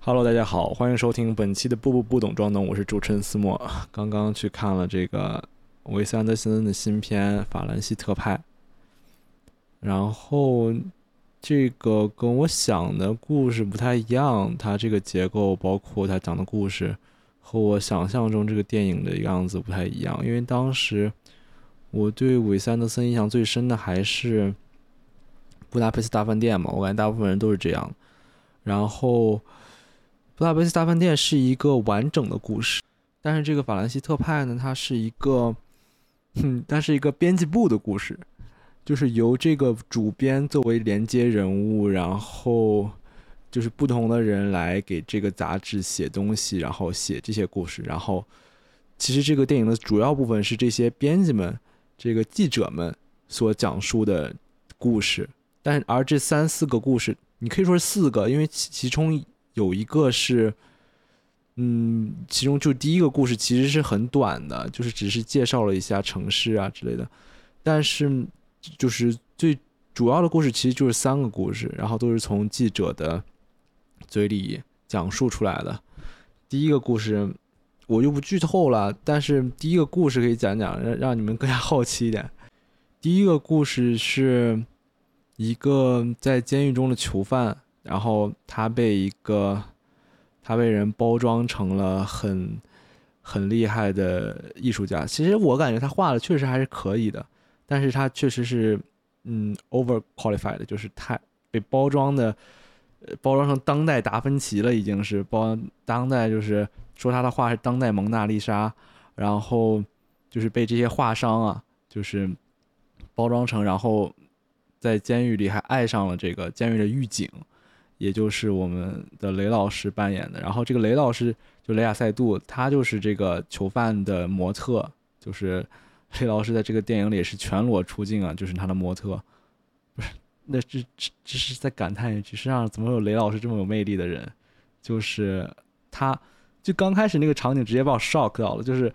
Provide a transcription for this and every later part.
Hello，大家好，欢迎收听本期的《步步不懂装懂》，我是主持人思墨。刚刚去看了这个维斯安德森的新片《法兰西特派》，然后这个跟我想的故事不太一样，它这个结构包括它讲的故事和我想象中这个电影的样子不太一样。因为当时我对韦斯安德森印象最深的还是《布达佩斯大饭店》嘛，我感觉大部分人都是这样。然后。布达佩斯大饭店是一个完整的故事，但是这个法兰西特派呢，它是一个，哼，它是一个编辑部的故事，就是由这个主编作为连接人物，然后就是不同的人来给这个杂志写东西，然后写这些故事，然后其实这个电影的主要部分是这些编辑们、这个记者们所讲述的故事，但而这三四个故事，你可以说是四个，因为其其中。有一个是，嗯，其中就第一个故事其实是很短的，就是只是介绍了一下城市啊之类的，但是就是最主要的故事其实就是三个故事，然后都是从记者的嘴里讲述出来的。第一个故事我就不剧透了，但是第一个故事可以讲讲，让让你们更加好奇一点。第一个故事是一个在监狱中的囚犯。然后他被一个，他被人包装成了很很厉害的艺术家。其实我感觉他画的确实还是可以的，但是他确实是嗯 over qualified，就是太被包装的，包装成当代达芬奇了，已经是包当代就是说他的画是当代蒙娜丽莎，然后就是被这些画商啊，就是包装成，然后在监狱里还爱上了这个监狱的狱警。也就是我们的雷老师扮演的，然后这个雷老师就雷亚塞杜，他就是这个囚犯的模特，就是 雷老师在这个电影里是全裸出镜啊，就是他的模特，不是，那这这这是在感叹一句，世上怎么有雷老师这么有魅力的人？就是他，就刚开始那个场景直接把我 shock 到了，就是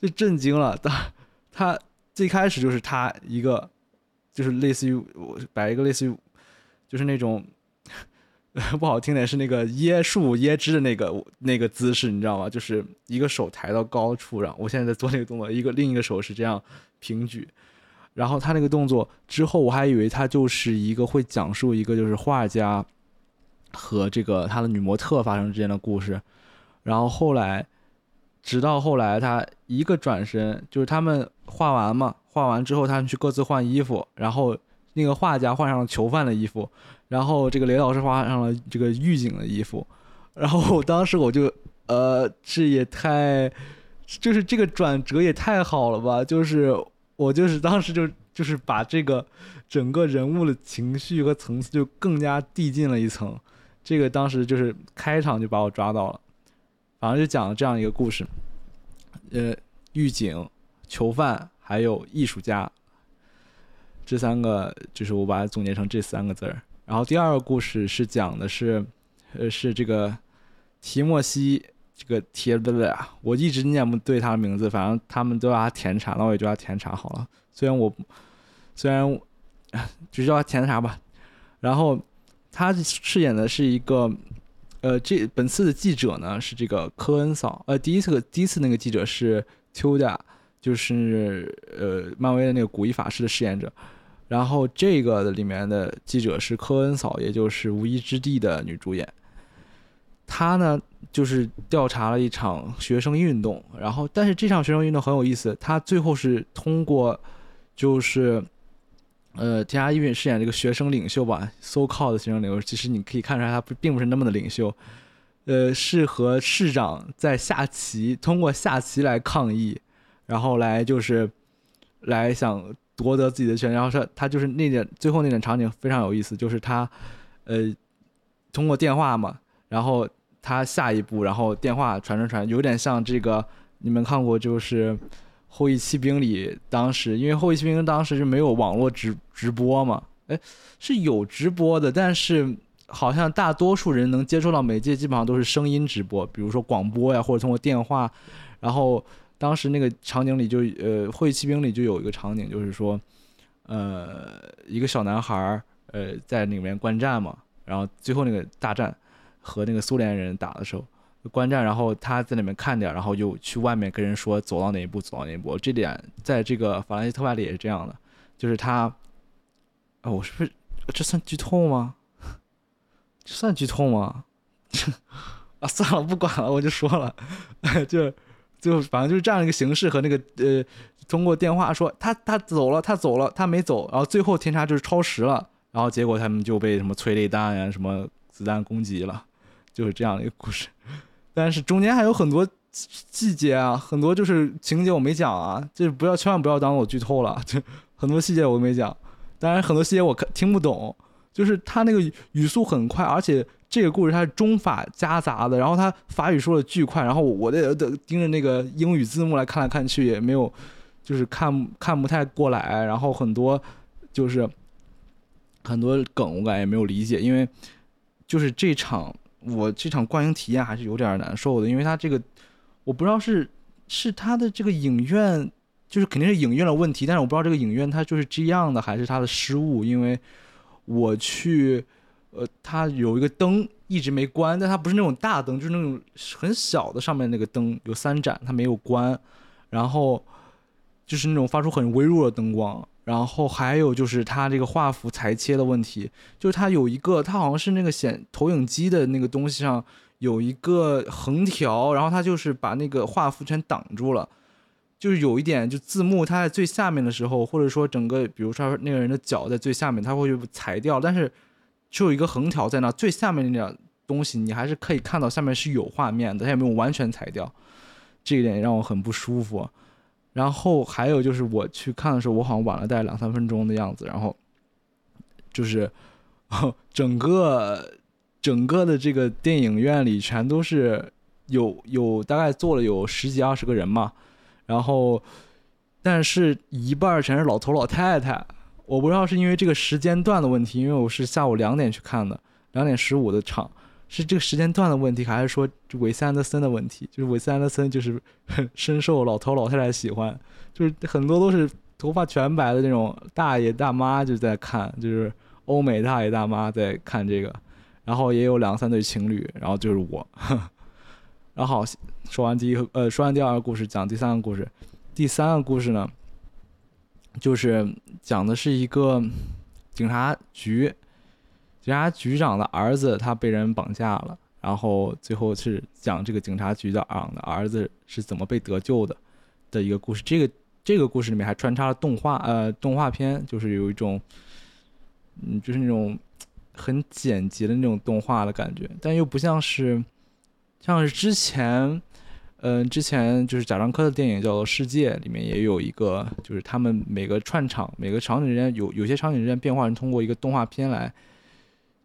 就震惊了，他他最开始就是他一个，就是类似于我摆一个类似于，就是那种。不好听点是那个椰树椰汁的那个那个姿势，你知道吗？就是一个手抬到高处，然后我现在在做那个动作，一个另一个手是这样平举，然后他那个动作之后，我还以为他就是一个会讲述一个就是画家和这个他的女模特发生之间的故事，然后后来直到后来他一个转身，就是他们画完嘛，画完之后他们去各自换衣服，然后那个画家换上了囚犯的衣服。然后这个雷老师画上了这个狱警的衣服，然后当时我就，呃，这也太，就是这个转折也太好了吧！就是我就是当时就就是把这个整个人物的情绪和层次就更加递进了一层，这个当时就是开场就把我抓到了，反正就讲了这样一个故事，呃，狱警、囚犯还有艺术家，这三个就是我把它总结成这三个字儿。然后第二个故事是讲的是，呃，是这个提莫西这个提的的呀，我一直念不对他的名字，反正他们都叫他甜茶，那我也叫他甜茶好了。虽然我虽然就叫他甜茶吧。然后他饰演的是一个，呃，这本次的记者呢是这个科恩嫂，呃，第一次第一次那个记者是 Tilda，就是呃，漫威的那个古一法师的饰演者。然后这个里面的记者是科恩嫂，也就是《无依之地》的女主演。她呢，就是调查了一场学生运动，然后但是这场学生运动很有意思，她最后是通过，就是呃，田家一允饰演这个学生领袖吧，so called 学生领袖，其实你可以看出来他并不是那么的领袖，呃，是和市长在下棋，通过下棋来抗议，然后来就是来想。夺得自己的权，然后说他就是那点最后那点场景非常有意思，就是他，呃，通过电话嘛，然后他下一步，然后电话传传传，有点像这个你们看过就是《后裔骑兵》里当时，因为《后裔骑兵》当时是没有网络直直播嘛，哎，是有直播的，但是好像大多数人能接触到媒介基本上都是声音直播，比如说广播呀，或者通过电话，然后。当时那个场景里就呃，会骑兵里就有一个场景，就是说，呃，一个小男孩儿呃在里面观战嘛，然后最后那个大战，和那个苏联人打的时候，观战，然后他在里面看点，然后就去外面跟人说走到哪一步，走到哪一步。这点在这个法兰西特派里也是这样的，就是他，啊，我是不是这算剧透吗？这算剧透吗？啊，算了，不管了，我就说了，就就反正就是这样一个形式和那个呃，通过电话说他他走了，他走了，他没走，然后最后天差就是超时了，然后结果他们就被什么催泪弹呀、什么子弹攻击了，就是这样的一个故事。但是中间还有很多细节啊，很多就是情节我没讲啊，就是不要千万不要当我剧透了，就很多细节我都没讲。当然很多细节我看听不懂，就是他那个语速很快，而且。这个故事它是中法夹杂的，然后他法语说的巨快，然后我得得盯着那个英语字幕来看来看去，也没有，就是看 看不太过来，然后很多就是很多梗我感觉也没有理解，因为就是这场我这场观影体验还是有点难受的，因为他这个我不知道是是他的这个影院就是肯定是影院的问题，但是我不知道这个影院它就是这样的还是他的失误，因为我去。呃，它有一个灯一直没关，但它不是那种大灯，就是那种很小的上面那个灯有三盏，它没有关，然后就是那种发出很微弱的灯光，然后还有就是它这个画幅裁切的问题，就是它有一个，它好像是那个显投影机的那个东西上有一个横条，然后它就是把那个画幅全挡住了，就是有一点就字幕它在最下面的时候，或者说整个比如说那个人的脚在最下面，它会裁掉，但是。就有一个横条在那，最下面那点东西，你还是可以看到下面是有画面的，它也没有完全裁掉，这一点让我很不舒服。然后还有就是我去看的时候，我好像晚了大概两三分钟的样子，然后就是 整个整个的这个电影院里全都是有有大概坐了有十几二十个人嘛，然后但是一半全是老头老太太。我不知道是因为这个时间段的问题，因为我是下午两点去看的，两点十五的场，是这个时间段的问题，还是说韦斯安德森的问题？就是韦斯安德森就是深受老头老太太喜欢，就是很多都是头发全白的那种大爷大妈就在看，就是欧美大爷大妈在看这个，然后也有两三对情侣，然后就是我。然后，说完第一个，呃，说完第二个故事，讲第三个故事。第三个故事呢？就是讲的是一个警察局警察局长的儿子，他被人绑架了，然后最后是讲这个警察局长的儿子是怎么被得救的的一个故事。这个这个故事里面还穿插了动画，呃，动画片，就是有一种，嗯，就是那种很简洁的那种动画的感觉，但又不像是像是之前。嗯，之前就是贾樟柯的电影叫做《世界》，里面也有一个，就是他们每个串场、每个场景之间有有些场景之间变化，是通过一个动画片来，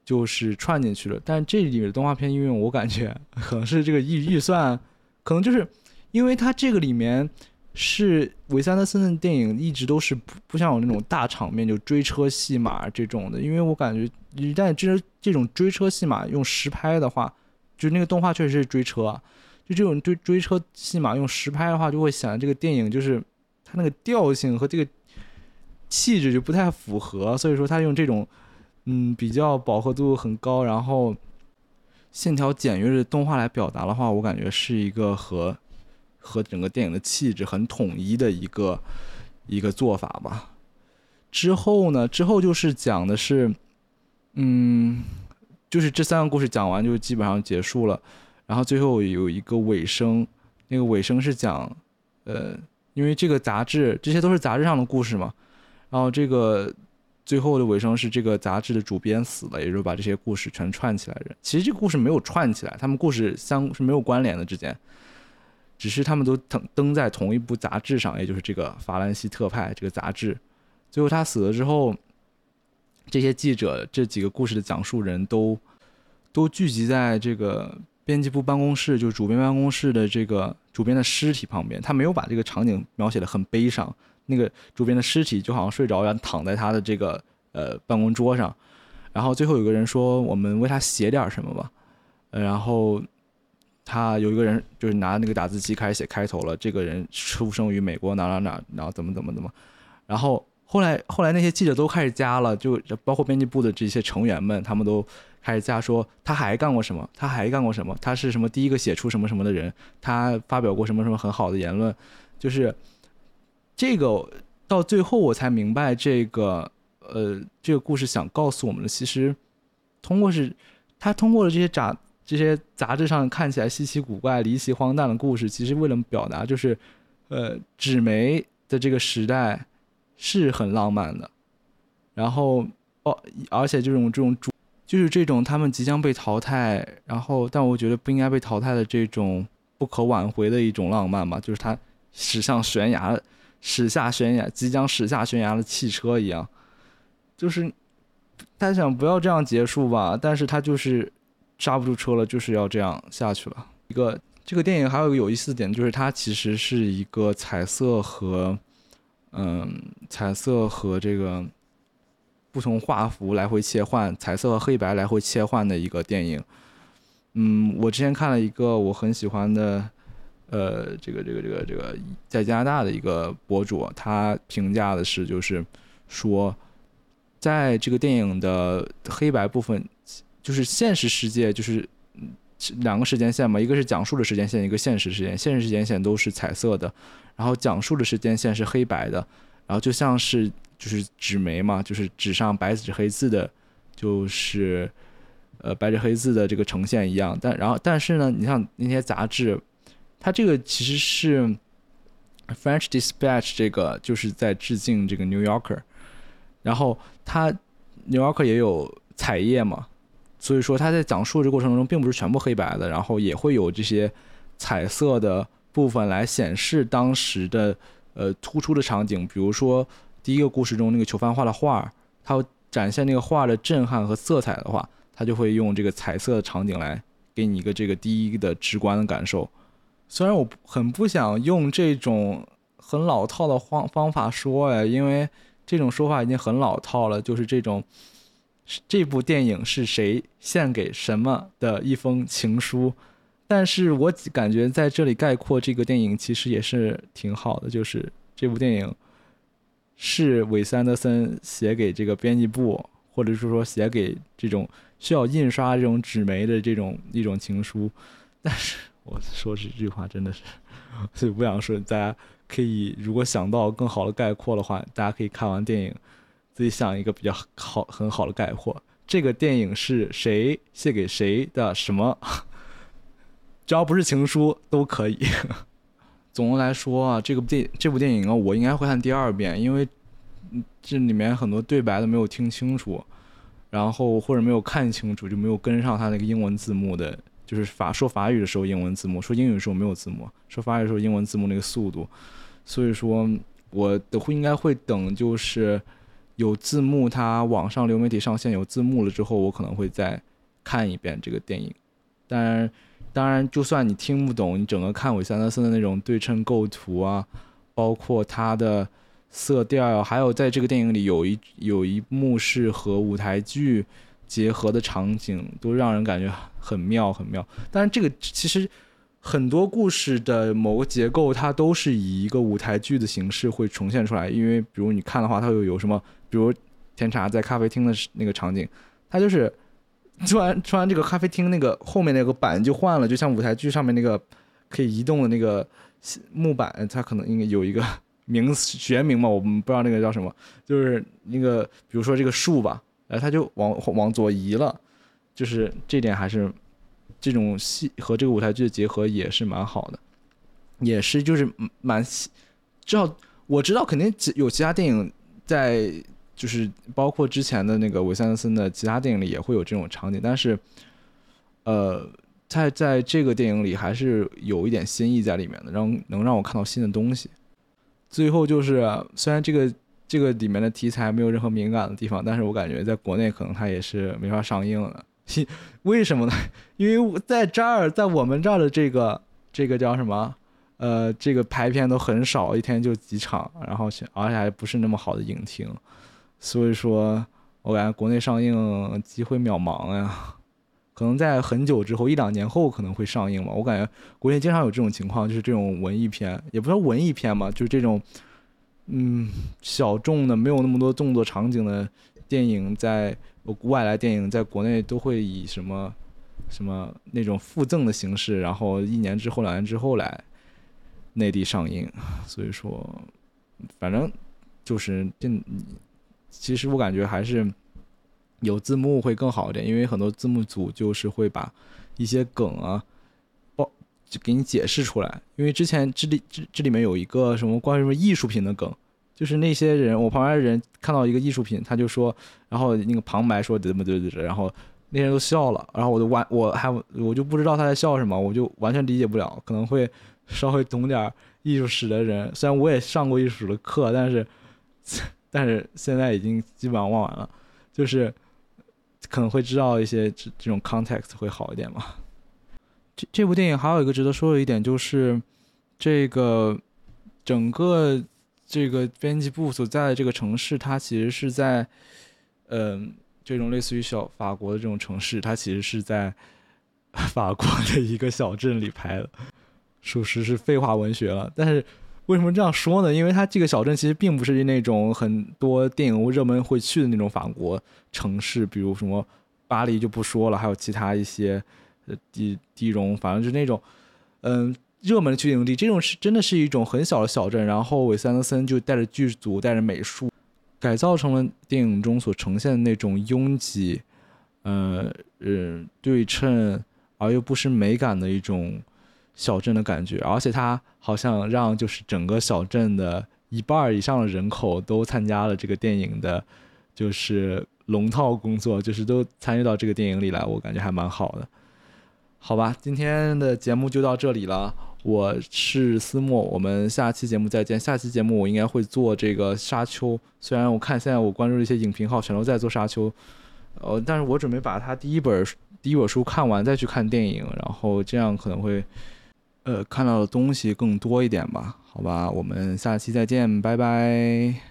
就是串进去了。但这里面的动画片，因为我感觉可能是这个预预算，可能就是因为它这个里面是韦斯安德森的电影，一直都是不不像有那种大场面就追车戏码这种的。因为我感觉一旦这这种追车戏码用实拍的话，就那个动画确实是追车。就这种追追车戏码用实拍的话，就会显得这个电影就是它那个调性和这个气质就不太符合。所以说，他用这种嗯比较饱和度很高，然后线条简约的动画来表达的话，我感觉是一个和和整个电影的气质很统一的一个一个做法吧。之后呢，之后就是讲的是嗯，就是这三个故事讲完就基本上结束了。然后最后有一个尾声，那个尾声是讲，呃，因为这个杂志，这些都是杂志上的故事嘛。然后这个最后的尾声是这个杂志的主编死了，也就把这些故事全串起来的。其实这个故事没有串起来，他们故事相是没有关联的之间，只是他们都登登在同一部杂志上，也就是这个《法兰西特派》这个杂志。最后他死了之后，这些记者这几个故事的讲述人都都聚集在这个。编辑部办公室就是主编办公室的这个主编的尸体旁边，他没有把这个场景描写的很悲伤。那个主编的尸体就好像睡着一样躺在他的这个呃办公桌上，然后最后有个人说：“我们为他写点什么吧。”，然后他有一个人就是拿那个打字机开始写开头了。这个人出生于美国哪哪哪，然后怎么怎么怎么，然后后来后来那些记者都开始加了，就包括编辑部的这些成员们，他们都开始加说他还干过什么，他还干过什么，他是什么第一个写出什么什么的人，他发表过什么什么很好的言论，就是这个到最后我才明白这个呃这个故事想告诉我们的，其实通过是他通过了这些杂这些杂志上看起来稀奇古怪、离奇荒诞的故事，其实为了表达就是呃纸媒的这个时代是很浪漫的，然后哦而且这种这种主。就是这种他们即将被淘汰，然后但我觉得不应该被淘汰的这种不可挽回的一种浪漫吧，就是它驶向悬崖、驶下悬崖、即将驶下悬崖的汽车一样，就是他想不要这样结束吧，但是他就是刹不住车了，就是要这样下去了。一个这个电影还有一个有意思的点，就是它其实是一个彩色和嗯彩色和这个。不同画幅来回切换，彩色和黑白来回切换的一个电影。嗯，我之前看了一个我很喜欢的，呃，这个这个这个这个在加拿大的一个博主，他评价的是，就是说，在这个电影的黑白部分，就是现实世界，就是两个时间线嘛，一个是讲述的时间线，一个现实时间，现实时间线都是彩色的，然后讲述的时间线是黑白的，然后就像是。就是纸媒嘛，就是纸上白纸黑字的，就是呃白纸黑字的这个呈现一样。但然后但是呢，你像那些杂志，它这个其实是 French Dispatch 这个就是在致敬这个 New Yorker，然后它 New Yorker 也有彩页嘛，所以说他在讲述这过程中并不是全部黑白的，然后也会有这些彩色的部分来显示当时的呃突出的场景，比如说。第一个故事中那个囚犯画的画，他展现那个画的震撼和色彩的话，他就会用这个彩色的场景来给你一个这个第一的直观的感受。虽然我很不想用这种很老套的方方法说哎，因为这种说法已经很老套了，就是这种这部电影是谁献给什么的一封情书。但是我感觉在这里概括这个电影其实也是挺好的，就是这部电影。是韦斯安德森写给这个编辑部，或者是说写给这种需要印刷这种纸媒的这种一种情书。但是我说这句话真的是，所以不想说。大家可以如果想到更好的概括的话，大家可以看完电影自己想一个比较好很好的概括。这个电影是谁写给谁的？什么？只要不是情书都可以。总的来说啊，这个电这部电影啊，我应该会看第二遍，因为这里面很多对白都没有听清楚，然后或者没有看清楚，就没有跟上他那个英文字幕的，就是法说法语的时候英文字幕，说英语的时候没有字幕，说法语的时候英文字幕那个速度，所以说我的会应该会等，就是有字幕，它网上流媒体上线有字幕了之后，我可能会再看一遍这个电影，当然。当然，就算你听不懂，你整个看韦斯安德森的那种对称构图啊，包括它的色调，还有在这个电影里有一有一幕是和舞台剧结合的场景，都让人感觉很妙很妙。但是这个其实很多故事的某个结构，它都是以一个舞台剧的形式会重现出来。因为比如你看的话，它又有什么？比如甜茶在咖啡厅的那个场景，它就是。突然，突然，这个咖啡厅那个后面那个板就换了，就像舞台剧上面那个可以移动的那个木板，它可能应该有一个名学名嘛，我们不知道那个叫什么，就是那个比如说这个树吧，呃，它就往往左移了，就是这点还是这种戏和这个舞台剧的结合也是蛮好的，也是就是蛮，知道我知道肯定有其他电影在。就是包括之前的那个韦斯安德森的其他电影里也会有这种场景，但是，呃，在在这个电影里还是有一点新意在里面的，让能让我看到新的东西。最后就是，虽然这个这个里面的题材没有任何敏感的地方，但是我感觉在国内可能它也是没法上映了。为什么呢？因为在这儿，在我们这儿的这个这个叫什么？呃，这个排片都很少，一天就几场，然后而且还不是那么好的影厅。所以说，我感觉国内上映机会渺茫呀，可能在很久之后，一两年后可能会上映嘛。我感觉国内经常有这种情况，就是这种文艺片，也不说文艺片嘛，就是这种，嗯，小众的、没有那么多动作场景的电影，在外来电影在国内都会以什么什么那种附赠的形式，然后一年之后、两年之后来内地上映。所以说，反正就是这，其实我感觉还是有字幕会更好一点，因为很多字幕组就是会把一些梗啊。就给你解释出来，因为之前这里这这里面有一个什么关于什么艺术品的梗，就是那些人，我旁边的人看到一个艺术品，他就说，然后那个旁白说怎么怎么怎么，然后那些人都笑了，然后我就完我还我就不知道他在笑什么，我就完全理解不了，可能会稍微懂点艺术史的人，虽然我也上过艺术史的课，但是但是现在已经基本上忘完了，就是可能会知道一些这这种 context 会好一点嘛。这这部电影还有一个值得说的一点就是，这个整个这个编辑部所在的这个城市，它其实是在，嗯，这种类似于小法国的这种城市，它其实是在法国的一个小镇里拍的，属实是废话文学了。但是为什么这样说呢？因为它这个小镇其实并不是那种很多电影热门会去的那种法国城市，比如什么巴黎就不说了，还有其他一些。呃地地荣，反正就是那种，嗯，热门的取景地。这种是真的是一种很小的小镇，然后韦斯安德森就带着剧组，带着美术，改造成了电影中所呈现的那种拥挤，呃，嗯，对称而又不失美感的一种小镇的感觉。而且他好像让就是整个小镇的一半以上的人口都参加了这个电影的，就是龙套工作，就是都参与到这个电影里来，我感觉还蛮好的。好吧，今天的节目就到这里了。我是思墨，我们下期节目再见。下期节目我应该会做这个沙丘，虽然我看现在我关注的一些影评号全都在做沙丘，呃，但是我准备把它第一本第一本书看完再去看电影，然后这样可能会，呃，看到的东西更多一点吧。好吧，我们下期再见，拜拜。